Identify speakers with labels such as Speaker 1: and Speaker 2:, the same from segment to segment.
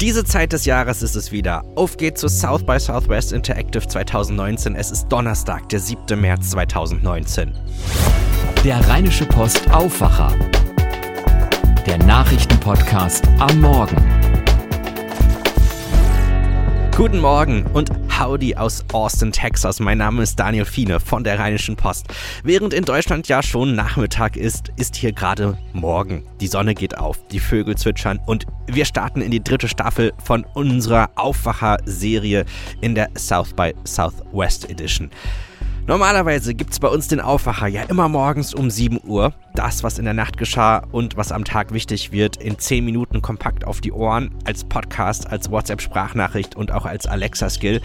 Speaker 1: Diese Zeit des Jahres ist es wieder. Auf geht's zu South by Southwest Interactive 2019. Es ist Donnerstag, der 7. März 2019.
Speaker 2: Der Rheinische Post Aufwacher. Der Nachrichtenpodcast am Morgen.
Speaker 1: Guten Morgen und Howdy aus Austin, Texas. Mein Name ist Daniel Fiene von der Rheinischen Post. Während in Deutschland ja schon Nachmittag ist, ist hier gerade Morgen. Die Sonne geht auf, die Vögel zwitschern und wir starten in die dritte Staffel von unserer Aufwacher-Serie in der South by Southwest Edition. Normalerweise gibt es bei uns den Aufwacher ja immer morgens um 7 Uhr. Das, was in der Nacht geschah und was am Tag wichtig wird, in 10 Minuten kompakt auf die Ohren, als Podcast, als WhatsApp-Sprachnachricht und auch als Alexa-Skill.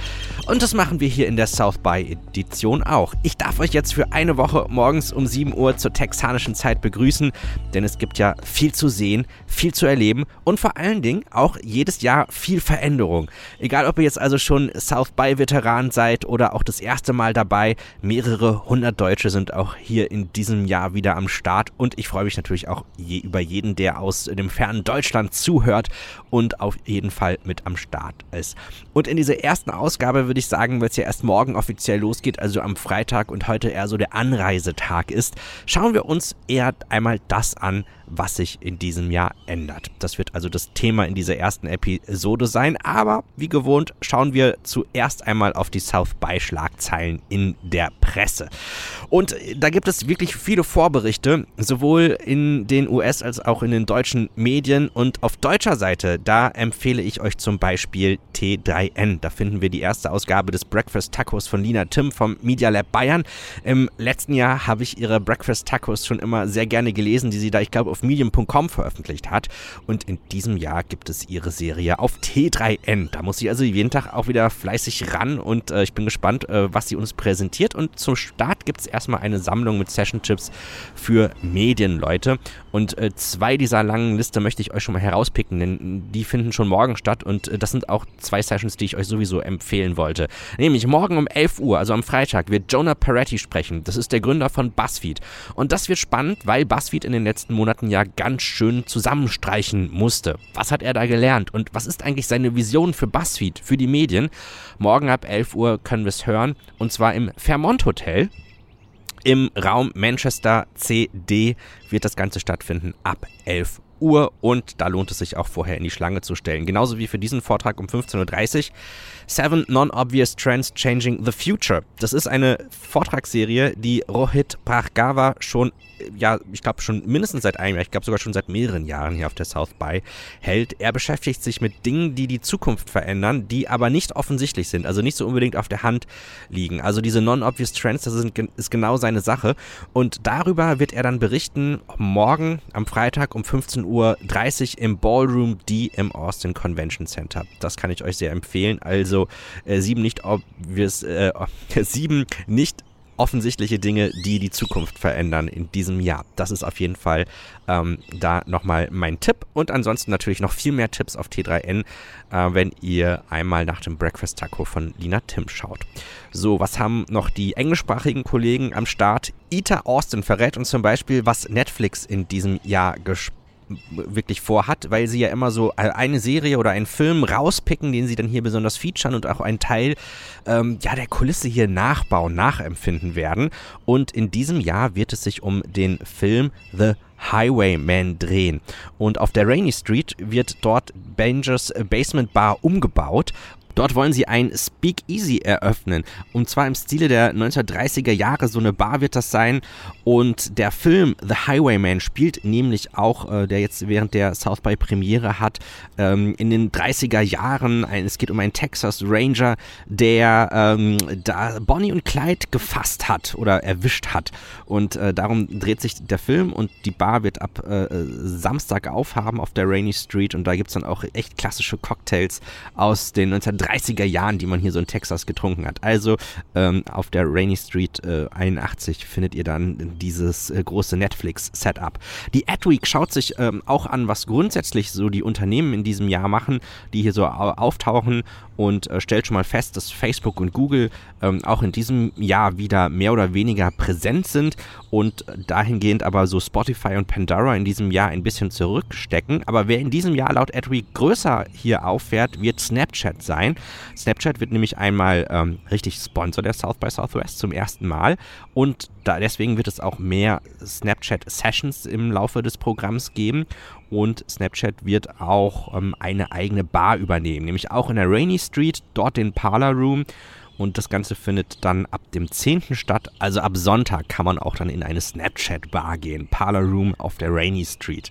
Speaker 1: Und das machen wir hier in der South by-Edition auch. Ich darf euch jetzt für eine Woche morgens um 7 Uhr zur texanischen Zeit begrüßen, denn es gibt ja viel zu sehen, viel zu erleben und vor allen Dingen auch jedes Jahr viel Veränderung. Egal, ob ihr jetzt also schon South by-Veteran seid oder auch das erste Mal dabei, Mehrere hundert Deutsche sind auch hier in diesem Jahr wieder am Start und ich freue mich natürlich auch je über jeden, der aus dem fernen Deutschland zuhört und auf jeden Fall mit am Start ist. Und in dieser ersten Ausgabe würde ich sagen, weil es ja erst morgen offiziell losgeht, also am Freitag und heute eher so der Anreisetag ist, schauen wir uns eher einmal das an, was sich in diesem Jahr ändert. Das wird also das Thema in dieser ersten Episode sein, aber wie gewohnt schauen wir zuerst einmal auf die South by Schlagzeilen in der Presse. Und da gibt es wirklich viele Vorberichte, sowohl in den US- als auch in den deutschen Medien und auf deutscher Seite, da empfehle ich euch zum Beispiel T3N. Da finden wir die erste Ausgabe des Breakfast Tacos von Lina Tim vom Media Lab Bayern. Im letzten Jahr habe ich ihre Breakfast Tacos schon immer sehr gerne gelesen, die sie da, ich glaube, auf medium.com veröffentlicht hat. Und in diesem Jahr gibt es ihre Serie auf T3N. Da muss sie also jeden Tag auch wieder fleißig ran und äh, ich bin gespannt, äh, was sie uns präsentiert. Und zum Start gibt es erstmal eine Sammlung mit Session-Tipps für Medienleute. Und äh, zwei dieser langen Liste möchte ich euch schon mal herauspicken, denn die finden schon morgen statt und äh, das sind auch zwei Sessions, die ich euch sowieso empfehlen wollte. Nämlich morgen um 11 Uhr, also am Freitag, wird Jonah Peretti sprechen. Das ist der Gründer von BuzzFeed. Und das wird spannend, weil BuzzFeed in den letzten Monaten ja ganz schön zusammenstreichen musste. Was hat er da gelernt und was ist eigentlich seine Vision für BuzzFeed, für die Medien? Morgen ab 11 Uhr können wir es hören und zwar im Fairmont Hotel im Raum Manchester CD wird das Ganze stattfinden ab 11 Uhr und da lohnt es sich auch vorher in die Schlange zu stellen. Genauso wie für diesen Vortrag um 15.30 Uhr. Seven Non-Obvious Trends Changing the Future. Das ist eine Vortragsserie, die Rohit Prachgava schon, ja, ich glaube schon mindestens seit einem Jahr, ich glaube sogar schon seit mehreren Jahren hier auf der South by hält. Er beschäftigt sich mit Dingen, die die Zukunft verändern, die aber nicht offensichtlich sind, also nicht so unbedingt auf der Hand liegen. Also diese Non-Obvious Trends, das ist, ist genau seine Sache. Und darüber wird er dann berichten morgen am Freitag um 15.30 Uhr im Ballroom D im Austin Convention Center. Das kann ich euch sehr empfehlen. Also also äh, sieben nicht obvious, äh, sieben nicht offensichtliche Dinge, die die Zukunft verändern in diesem Jahr. Das ist auf jeden Fall ähm, da nochmal mein Tipp. Und ansonsten natürlich noch viel mehr Tipps auf T3N, äh, wenn ihr einmal nach dem Breakfast Taco von Lina Tim schaut. So, was haben noch die englischsprachigen Kollegen am Start? Ita Austin verrät uns zum Beispiel, was Netflix in diesem Jahr gespielt wirklich vorhat, weil sie ja immer so eine Serie oder einen Film rauspicken, den sie dann hier besonders featuren und auch einen Teil ähm, ja, der Kulisse hier nachbauen, nachempfinden werden. Und in diesem Jahr wird es sich um den Film The Highwayman drehen. Und auf der Rainy Street wird dort Bangers Basement Bar umgebaut Dort wollen sie ein Speakeasy eröffnen. Und zwar im Stile der 1930er Jahre. So eine Bar wird das sein. Und der Film The Highwayman spielt nämlich auch, äh, der jetzt während der South by Premiere hat, ähm, in den 30er Jahren. Ein, es geht um einen Texas Ranger, der ähm, da Bonnie und Clyde gefasst hat oder erwischt hat. Und äh, darum dreht sich der Film und die Bar wird ab äh, Samstag aufhaben auf der Rainy Street. Und da gibt es dann auch echt klassische Cocktails aus den 1930 30er Jahren, die man hier so in Texas getrunken hat. Also ähm, auf der Rainy Street äh, 81 findet ihr dann dieses äh, große Netflix-Setup. Die Adweek schaut sich ähm, auch an, was grundsätzlich so die Unternehmen in diesem Jahr machen, die hier so auftauchen und äh, stellt schon mal fest, dass Facebook und Google ähm, auch in diesem Jahr wieder mehr oder weniger präsent sind und dahingehend aber so Spotify und Pandora in diesem Jahr ein bisschen zurückstecken. Aber wer in diesem Jahr laut Adweek größer hier auffährt, wird Snapchat sein. Snapchat wird nämlich einmal ähm, richtig Sponsor der South by Southwest zum ersten Mal und da, deswegen wird es auch mehr Snapchat Sessions im Laufe des Programms geben und Snapchat wird auch ähm, eine eigene Bar übernehmen, nämlich auch in der Rainy Street, dort den Parlor Room. Und das Ganze findet dann ab dem 10. statt. Also ab Sonntag kann man auch dann in eine Snapchat-Bar gehen. Parlor Room auf der Rainy Street.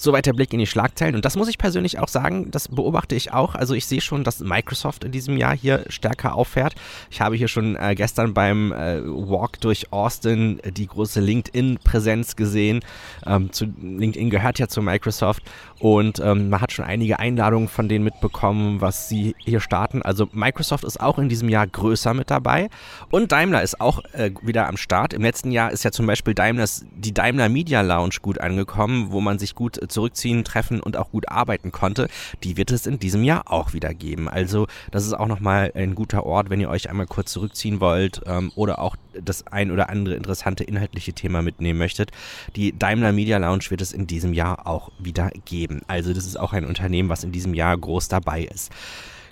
Speaker 1: Soweit der Blick in die Schlagzeilen. Und das muss ich persönlich auch sagen, das beobachte ich auch. Also ich sehe schon, dass Microsoft in diesem Jahr hier stärker auffährt. Ich habe hier schon äh, gestern beim äh, Walk durch Austin die große LinkedIn-Präsenz gesehen. Ähm, zu, LinkedIn gehört ja zu Microsoft und ähm, man hat schon einige Einladungen von denen mitbekommen, was sie hier starten. Also Microsoft ist auch in diesem Jahr größer mit dabei und Daimler ist auch äh, wieder am Start. Im letzten Jahr ist ja zum Beispiel Daimlers, die Daimler Media Lounge gut angekommen, wo man sich gut zurückziehen, treffen und auch gut arbeiten konnte. Die wird es in diesem Jahr auch wieder geben. Also das ist auch nochmal ein guter Ort, wenn ihr euch einmal kurz zurückziehen wollt ähm, oder auch das ein oder andere interessante inhaltliche Thema mitnehmen möchtet. Die Daimler Media Lounge wird es in diesem Jahr auch wieder geben. Also das ist auch ein Unternehmen, was in diesem Jahr groß dabei ist.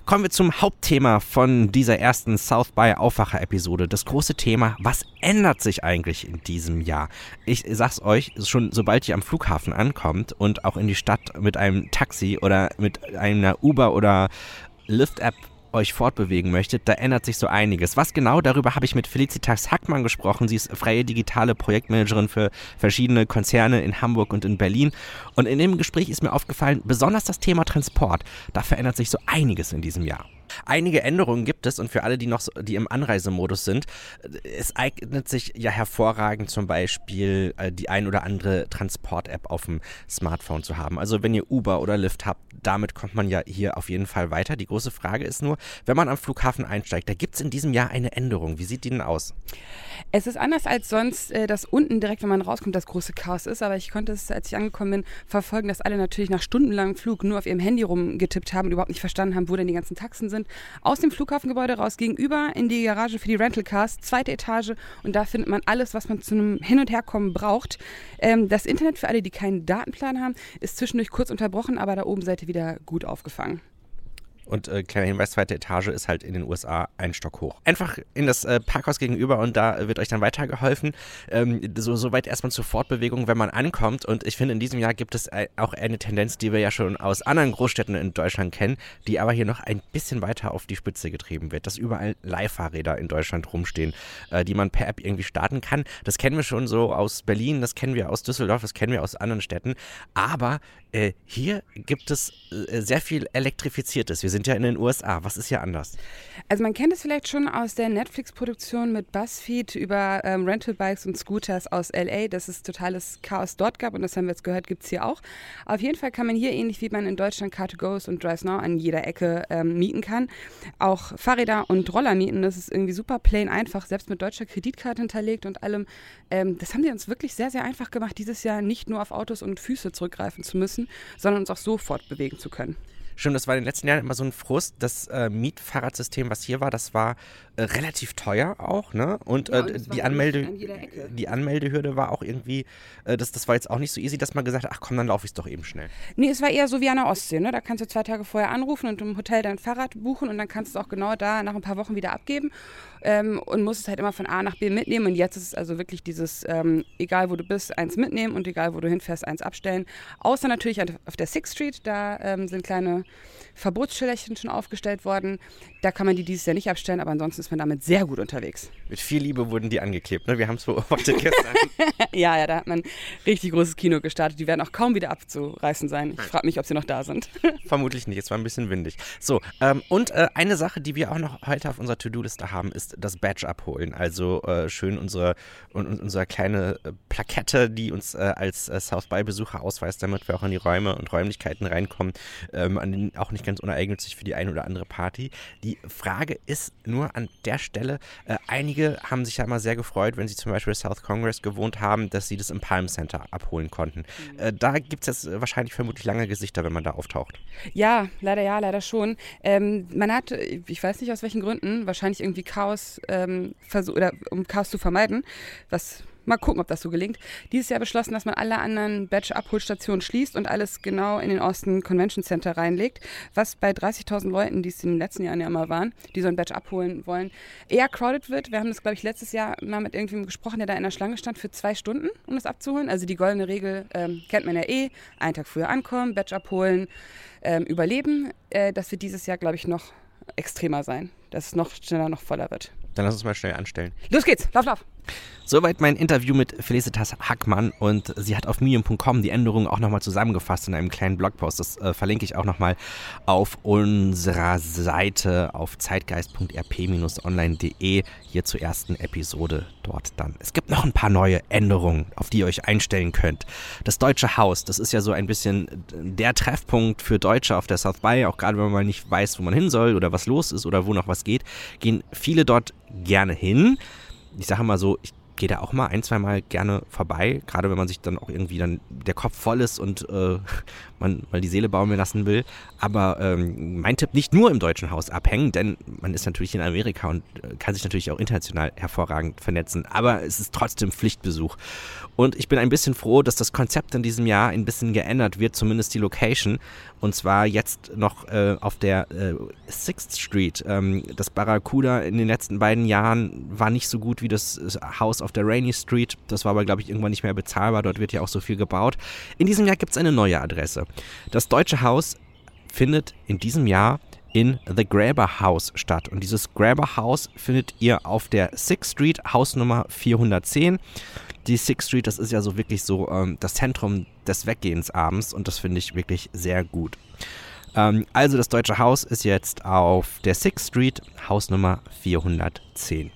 Speaker 1: Kommen wir zum Hauptthema von dieser ersten South by Aufwacher Episode. Das große Thema, was ändert sich eigentlich in diesem Jahr? Ich sag's euch, schon sobald ihr am Flughafen ankommt und auch in die Stadt mit einem Taxi oder mit einer Uber oder Lyft App euch fortbewegen möchtet, da ändert sich so einiges. Was genau, darüber habe ich mit Felicitas Hackmann gesprochen. Sie ist freie digitale Projektmanagerin für verschiedene Konzerne in Hamburg und in Berlin. Und in dem Gespräch ist mir aufgefallen, besonders das Thema Transport, da verändert sich so einiges in diesem Jahr. Einige Änderungen gibt es und für alle, die noch so, die im Anreisemodus sind, es eignet sich ja hervorragend zum Beispiel äh, die ein oder andere Transport-App auf dem Smartphone zu haben. Also wenn ihr Uber oder Lyft habt, damit kommt man ja hier auf jeden Fall weiter. Die große Frage ist nur, wenn man am Flughafen einsteigt, da gibt es in diesem Jahr eine Änderung. Wie sieht die denn aus?
Speaker 3: Es ist anders als sonst, äh, dass unten direkt, wenn man rauskommt, das große Chaos ist. Aber ich konnte es, als ich angekommen bin, verfolgen, dass alle natürlich nach stundenlangem Flug nur auf ihrem Handy rumgetippt haben und überhaupt nicht verstanden haben, wo denn die ganzen Taxen sind. Aus dem Flughafengebäude raus gegenüber in die Garage für die Rental Cars, zweite Etage. Und da findet man alles, was man zu einem Hin- und Herkommen braucht. Ähm, das Internet für alle, die keinen Datenplan haben, ist zwischendurch kurz unterbrochen, aber da oben seid ihr wieder gut aufgefangen.
Speaker 1: Und äh, kleiner Hinweis, zweite Etage ist halt in den USA ein Stock hoch. Einfach in das äh, Parkhaus gegenüber und da wird euch dann weitergeholfen. Ähm, so, soweit erstmal zur Fortbewegung, wenn man ankommt. Und ich finde, in diesem Jahr gibt es äh, auch eine Tendenz, die wir ja schon aus anderen Großstädten in Deutschland kennen, die aber hier noch ein bisschen weiter auf die Spitze getrieben wird. Dass überall Leihfahrräder in Deutschland rumstehen, äh, die man per App irgendwie starten kann. Das kennen wir schon so aus Berlin, das kennen wir aus Düsseldorf, das kennen wir aus anderen Städten. Aber äh, hier gibt es äh, sehr viel Elektrifiziertes. Wir sind ja in den USA. Was ist hier anders?
Speaker 3: Also man kennt es vielleicht schon aus der Netflix-Produktion mit BuzzFeed über ähm, Rental Bikes und Scooters aus LA, dass es totales Chaos dort gab und das haben wir jetzt gehört, gibt es hier auch. Auf jeden Fall kann man hier ähnlich wie man in Deutschland Car2Goes und Drives Now an jeder Ecke ähm, mieten kann, auch Fahrräder und Roller mieten. Das ist irgendwie super plain einfach, selbst mit deutscher Kreditkarte hinterlegt und allem. Ähm, das haben die uns wirklich sehr, sehr einfach gemacht, dieses Jahr nicht nur auf Autos und Füße zurückgreifen zu müssen, sondern uns auch so fortbewegen zu können.
Speaker 1: Stimmt, das war in den letzten Jahren immer so ein Frust. Das äh, Mietfahrradsystem, was hier war, das war äh, relativ teuer auch, ne? Und, äh, und die, Anmelde, an die Anmeldehürde war auch irgendwie, äh, das, das war jetzt auch nicht so easy, dass man gesagt hat, ach komm, dann laufe ich es doch eben schnell.
Speaker 3: Nee, es war eher so wie an der Ostsee, ne? Da kannst du zwei Tage vorher anrufen und im Hotel dein Fahrrad buchen und dann kannst du es auch genau da nach ein paar Wochen wieder abgeben ähm, und musst es halt immer von A nach B mitnehmen. Und jetzt ist es also wirklich dieses, ähm, egal wo du bist, eins mitnehmen und egal wo du hinfährst, eins abstellen. Außer natürlich auf der Sixth Street, da ähm, sind kleine Verbotsschilderchen schon aufgestellt worden. Da kann man die dieses Jahr nicht abstellen, aber ansonsten ist man damit sehr gut unterwegs.
Speaker 1: Mit viel Liebe wurden die angeklebt, ne? Wir haben es beobachtet gestern.
Speaker 3: ja, ja, da hat man richtig großes Kino gestartet. Die werden auch kaum wieder abzureißen sein. Ich frage mich, ob sie noch da sind.
Speaker 1: Vermutlich nicht, es war ein bisschen windig. So, ähm, und äh, eine Sache, die wir auch noch heute auf unserer To-Do-Liste haben, ist das Badge abholen. Also äh, schön unsere, un, unsere kleine äh, Plakette, die uns äh, als äh, South by-Besucher ausweist, damit wir auch in die Räume und Räumlichkeiten reinkommen, ähm, an auch nicht ganz uneigennützig für die eine oder andere Party. Die Frage ist nur an der Stelle, äh, einige haben sich ja immer sehr gefreut, wenn sie zum Beispiel South Congress gewohnt haben, dass sie das im Palm Center abholen konnten. Mhm. Äh, da gibt es jetzt wahrscheinlich vermutlich lange Gesichter, wenn man da auftaucht.
Speaker 3: Ja, leider ja, leider schon. Ähm, man hat, ich weiß nicht aus welchen Gründen, wahrscheinlich irgendwie Chaos ähm, versucht, oder um Chaos zu vermeiden, was Mal gucken, ob das so gelingt. Dieses Jahr beschlossen, dass man alle anderen Badge-Abholstationen schließt und alles genau in den Austin Convention Center reinlegt, was bei 30.000 Leuten, die es in den letzten Jahren ja immer waren, die so ein Badge abholen wollen, eher crowded wird. Wir haben das, glaube ich, letztes Jahr mal mit irgendjemandem gesprochen, der da in der Schlange stand für zwei Stunden, um das abzuholen. Also die goldene Regel ähm, kennt man ja eh. Einen Tag früher ankommen, Badge abholen, ähm, überleben. Äh, das wird dieses Jahr, glaube ich, noch extremer sein, dass es noch schneller, noch voller wird.
Speaker 1: Dann lass uns mal schnell anstellen.
Speaker 3: Los geht's, lauf, lauf.
Speaker 1: Soweit mein Interview mit Felicitas Hackmann und sie hat auf medium.com die Änderungen auch nochmal zusammengefasst in einem kleinen Blogpost. Das äh, verlinke ich auch nochmal auf unserer Seite auf zeitgeist.rp-online.de hier zur ersten Episode dort dann. Es gibt noch ein paar neue Änderungen, auf die ihr euch einstellen könnt. Das Deutsche Haus, das ist ja so ein bisschen der Treffpunkt für Deutsche auf der South By, auch gerade wenn man mal nicht weiß, wo man hin soll oder was los ist oder wo noch was geht, gehen viele dort gerne hin ich sage mal so, ich gehe da auch mal ein, zwei Mal gerne vorbei, gerade wenn man sich dann auch irgendwie dann der Kopf voll ist und äh, man mal die Seele baumeln lassen will. Aber ähm, mein Tipp, nicht nur im Deutschen Haus abhängen, denn man ist natürlich in Amerika und äh, kann sich natürlich auch international hervorragend vernetzen. Aber es ist trotzdem Pflichtbesuch. Und ich bin ein bisschen froh, dass das Konzept in diesem Jahr ein bisschen geändert wird, zumindest die Location. Und zwar jetzt noch äh, auf der äh, Sixth Street. Ähm, das Barracuda in den letzten beiden Jahren war nicht so gut wie das äh, Haus auf der Rainy Street. Das war aber, glaube ich, irgendwann nicht mehr bezahlbar. Dort wird ja auch so viel gebaut. In diesem Jahr gibt es eine neue Adresse. Das Deutsche Haus findet in diesem Jahr in The Graber House statt. Und dieses Graber House findet ihr auf der Sixth Street, Hausnummer 410. Die Sixth Street, das ist ja so wirklich so ähm, das Zentrum des Weggehens abends und das finde ich wirklich sehr gut. Ähm, also das Deutsche Haus ist jetzt auf der Sixth Street, Hausnummer 410.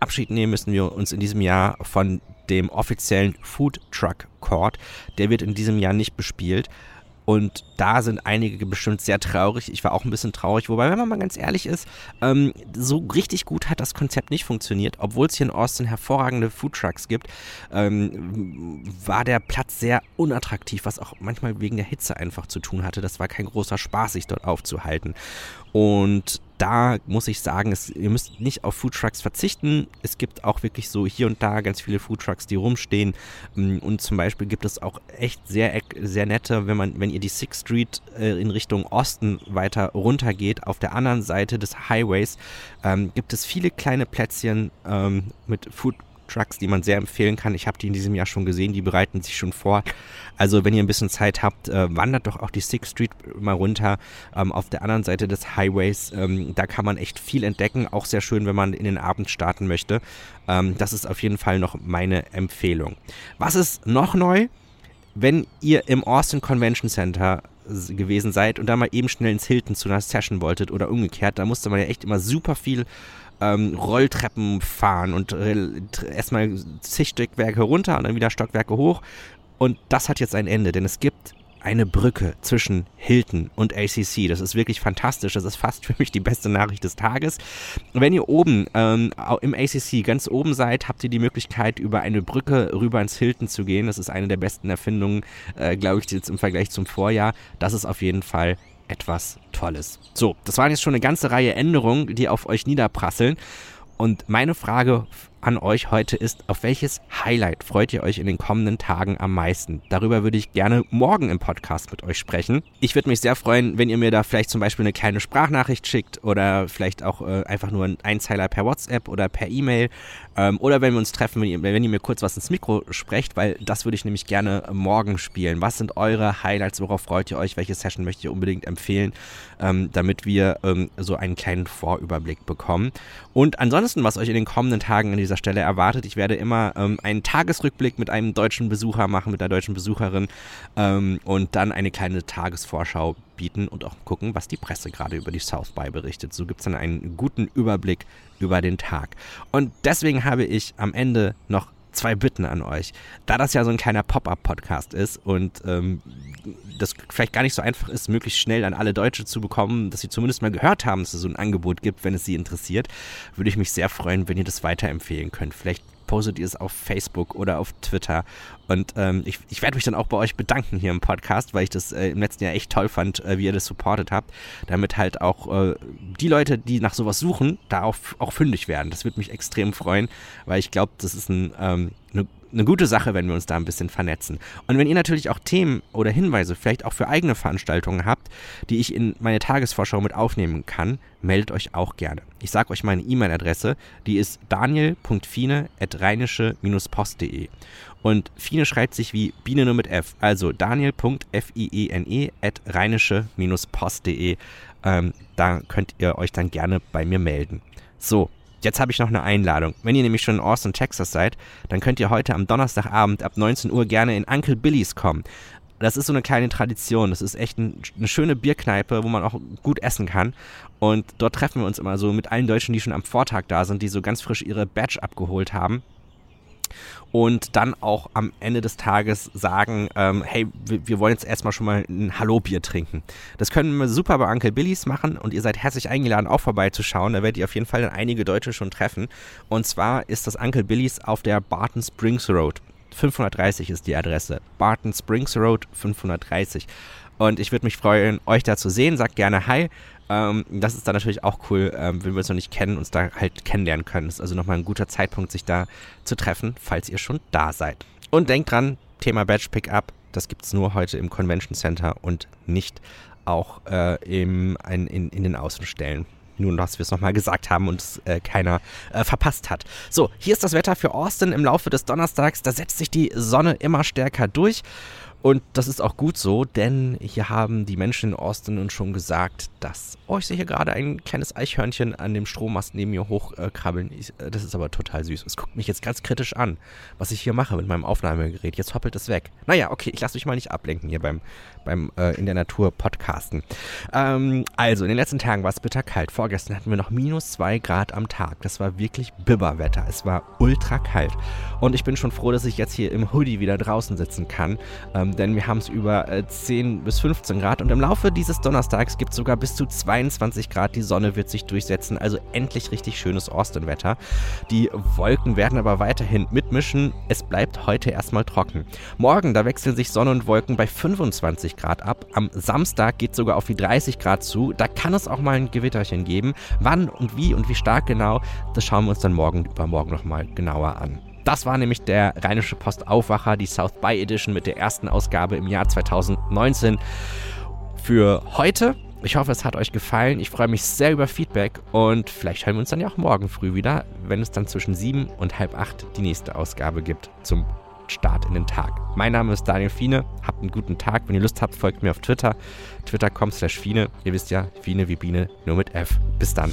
Speaker 1: Abschied nehmen müssen wir uns in diesem Jahr von dem offiziellen Food Truck Court. Der wird in diesem Jahr nicht bespielt. Und da sind einige bestimmt sehr traurig. Ich war auch ein bisschen traurig. Wobei, wenn man mal ganz ehrlich ist, ähm, so richtig gut hat das Konzept nicht funktioniert. Obwohl es hier in Austin hervorragende Foodtrucks gibt, ähm, war der Platz sehr unattraktiv, was auch manchmal wegen der Hitze einfach zu tun hatte. Das war kein großer Spaß, sich dort aufzuhalten. Und da muss ich sagen, es, ihr müsst nicht auf Foodtrucks verzichten. Es gibt auch wirklich so hier und da ganz viele Foodtrucks, die rumstehen. Mm, und zum Beispiel gibt es auch echt sehr, sehr nette, wenn man, wenn ihr die Sixth Street äh, in Richtung Osten weiter runter geht, auf der anderen Seite des Highways ähm, gibt es viele kleine Plätzchen ähm, mit Food Trucks, die man sehr empfehlen kann. Ich habe die in diesem Jahr schon gesehen, die bereiten sich schon vor. Also wenn ihr ein bisschen Zeit habt, äh, wandert doch auch die Sixth Street mal runter ähm, auf der anderen Seite des Highways. Ähm, da kann man echt viel entdecken. Auch sehr schön, wenn man in den Abend starten möchte. Ähm, das ist auf jeden Fall noch meine Empfehlung. Was ist noch neu? Wenn ihr im Austin Convention Center gewesen seid und da mal eben schnell ins Hilton zu einer Session wolltet oder umgekehrt, da musste man ja echt immer super viel ähm, Rolltreppen fahren und äh, erstmal zig Stockwerke runter und dann wieder Stockwerke hoch. Und das hat jetzt ein Ende, denn es gibt eine Brücke zwischen Hilton und ACC. Das ist wirklich fantastisch. Das ist fast für mich die beste Nachricht des Tages. Wenn ihr oben ähm, im ACC ganz oben seid, habt ihr die Möglichkeit, über eine Brücke rüber ins Hilton zu gehen. Das ist eine der besten Erfindungen, äh, glaube ich, jetzt im Vergleich zum Vorjahr. Das ist auf jeden Fall etwas Tolles. So, das waren jetzt schon eine ganze Reihe Änderungen, die auf euch niederprasseln. Und meine Frage an euch heute ist, auf welches Highlight freut ihr euch in den kommenden Tagen am meisten? Darüber würde ich gerne morgen im Podcast mit euch sprechen. Ich würde mich sehr freuen, wenn ihr mir da vielleicht zum Beispiel eine kleine Sprachnachricht schickt oder vielleicht auch äh, einfach nur ein Einzeiler per WhatsApp oder per E-Mail ähm, oder wenn wir uns treffen, wenn ihr, wenn ihr mir kurz was ins Mikro sprecht, weil das würde ich nämlich gerne morgen spielen. Was sind eure Highlights? Worauf freut ihr euch? Welche Session möchtet ihr unbedingt empfehlen, ähm, damit wir ähm, so einen kleinen Vorüberblick bekommen? Und ansonsten, was euch in den kommenden Tagen in dieser Stelle erwartet. Ich werde immer ähm, einen Tagesrückblick mit einem deutschen Besucher machen, mit einer deutschen Besucherin ähm, und dann eine kleine Tagesvorschau bieten und auch gucken, was die Presse gerade über die South by berichtet. So gibt es dann einen guten Überblick über den Tag. Und deswegen habe ich am Ende noch zwei Bitten an euch. Da das ja so ein kleiner Pop-up-Podcast ist und ähm, das vielleicht gar nicht so einfach ist, möglichst schnell an alle Deutsche zu bekommen, dass sie zumindest mal gehört haben, dass es so ein Angebot gibt, wenn es sie interessiert, würde ich mich sehr freuen, wenn ihr das weiterempfehlen könnt. Vielleicht postet ihr es auf Facebook oder auf Twitter. Und ähm, ich, ich werde mich dann auch bei euch bedanken hier im Podcast, weil ich das äh, im letzten Jahr echt toll fand, äh, wie ihr das supportet habt, damit halt auch äh, die Leute, die nach sowas suchen, da auch, auch fündig werden. Das würde mich extrem freuen, weil ich glaube, das ist ein, ähm, eine eine gute Sache, wenn wir uns da ein bisschen vernetzen. Und wenn ihr natürlich auch Themen oder Hinweise vielleicht auch für eigene Veranstaltungen habt, die ich in meine Tagesvorschau mit aufnehmen kann, meldet euch auch gerne. Ich sage euch meine E-Mail-Adresse, die ist daniel.fiene.rheinische-post.de. Und Fiene schreibt sich wie Biene nur mit F, also daniel.fiene at rheinische-post.de. Ähm, da könnt ihr euch dann gerne bei mir melden. So, Jetzt habe ich noch eine Einladung. Wenn ihr nämlich schon in Austin, Texas seid, dann könnt ihr heute am Donnerstagabend ab 19 Uhr gerne in Uncle Billy's kommen. Das ist so eine kleine Tradition. Das ist echt ein, eine schöne Bierkneipe, wo man auch gut essen kann. Und dort treffen wir uns immer so mit allen Deutschen, die schon am Vortag da sind, die so ganz frisch ihre Badge abgeholt haben und dann auch am Ende des Tages sagen, ähm, hey, wir, wollen jetzt erstmal schon mal ein Hallo-Bier trinken. Das können wir super bei Uncle Billys machen und ihr seid herzlich eingeladen, auch vorbeizuschauen. Da werdet ihr auf jeden Fall dann einige Deutsche schon treffen. Und zwar ist das Uncle Billys auf der Barton Springs Road. 530 ist die Adresse. Barton Springs Road 530. Und ich würde mich freuen, euch da zu sehen. Sagt gerne Hi. Ähm, das ist dann natürlich auch cool, ähm, wenn wir uns noch nicht kennen, uns da halt kennenlernen können. Das ist also nochmal ein guter Zeitpunkt, sich da zu treffen, falls ihr schon da seid. Und denkt dran, Thema Badge Pickup, das gibt es nur heute im Convention Center und nicht auch äh, im, in, in, in den Außenstellen. Nur, dass wir es nochmal gesagt haben und es äh, keiner äh, verpasst hat. So, hier ist das Wetter für Austin im Laufe des Donnerstags. Da setzt sich die Sonne immer stärker durch. Und das ist auch gut so, denn hier haben die Menschen in Austin uns schon gesagt, dass, oh, ich sehe hier gerade ein kleines Eichhörnchen an dem Strommast neben mir hochkrabbeln. Äh, das ist aber total süß. Es guckt mich jetzt ganz kritisch an, was ich hier mache mit meinem Aufnahmegerät. Jetzt hoppelt es weg. Naja, okay, ich lasse mich mal nicht ablenken hier beim, beim äh, in der Natur Podcasten. Ähm, also, in den letzten Tagen war es bitterkalt. Vorgestern hatten wir noch minus zwei Grad am Tag. Das war wirklich Bibberwetter. Es war ultra kalt. Und ich bin schon froh, dass ich jetzt hier im Hoodie wieder draußen sitzen kann. Ähm, denn wir haben es über äh, 10 bis 15 Grad und im Laufe dieses Donnerstags gibt es sogar bis zu 22 Grad. Die Sonne wird sich durchsetzen, also endlich richtig schönes Austin-Wetter. Die Wolken werden aber weiterhin mitmischen. Es bleibt heute erstmal trocken. Morgen, da wechseln sich Sonne und Wolken bei 25 Grad ab. Am Samstag geht es sogar auf die 30 Grad zu. Da kann es auch mal ein Gewitterchen geben. Wann und wie und wie stark genau, das schauen wir uns dann morgen übermorgen nochmal genauer an. Das war nämlich der Rheinische Post Aufwacher, die South By Edition mit der ersten Ausgabe im Jahr 2019 für heute. Ich hoffe, es hat euch gefallen. Ich freue mich sehr über Feedback und vielleicht hören wir uns dann ja auch morgen früh wieder, wenn es dann zwischen sieben und halb acht die nächste Ausgabe gibt zum Start in den Tag. Mein Name ist Daniel Fiene. Habt einen guten Tag. Wenn ihr Lust habt, folgt mir auf Twitter. Twitter.com slash Fiene. Ihr wisst ja, Fiene wie Biene, nur mit F. Bis dann.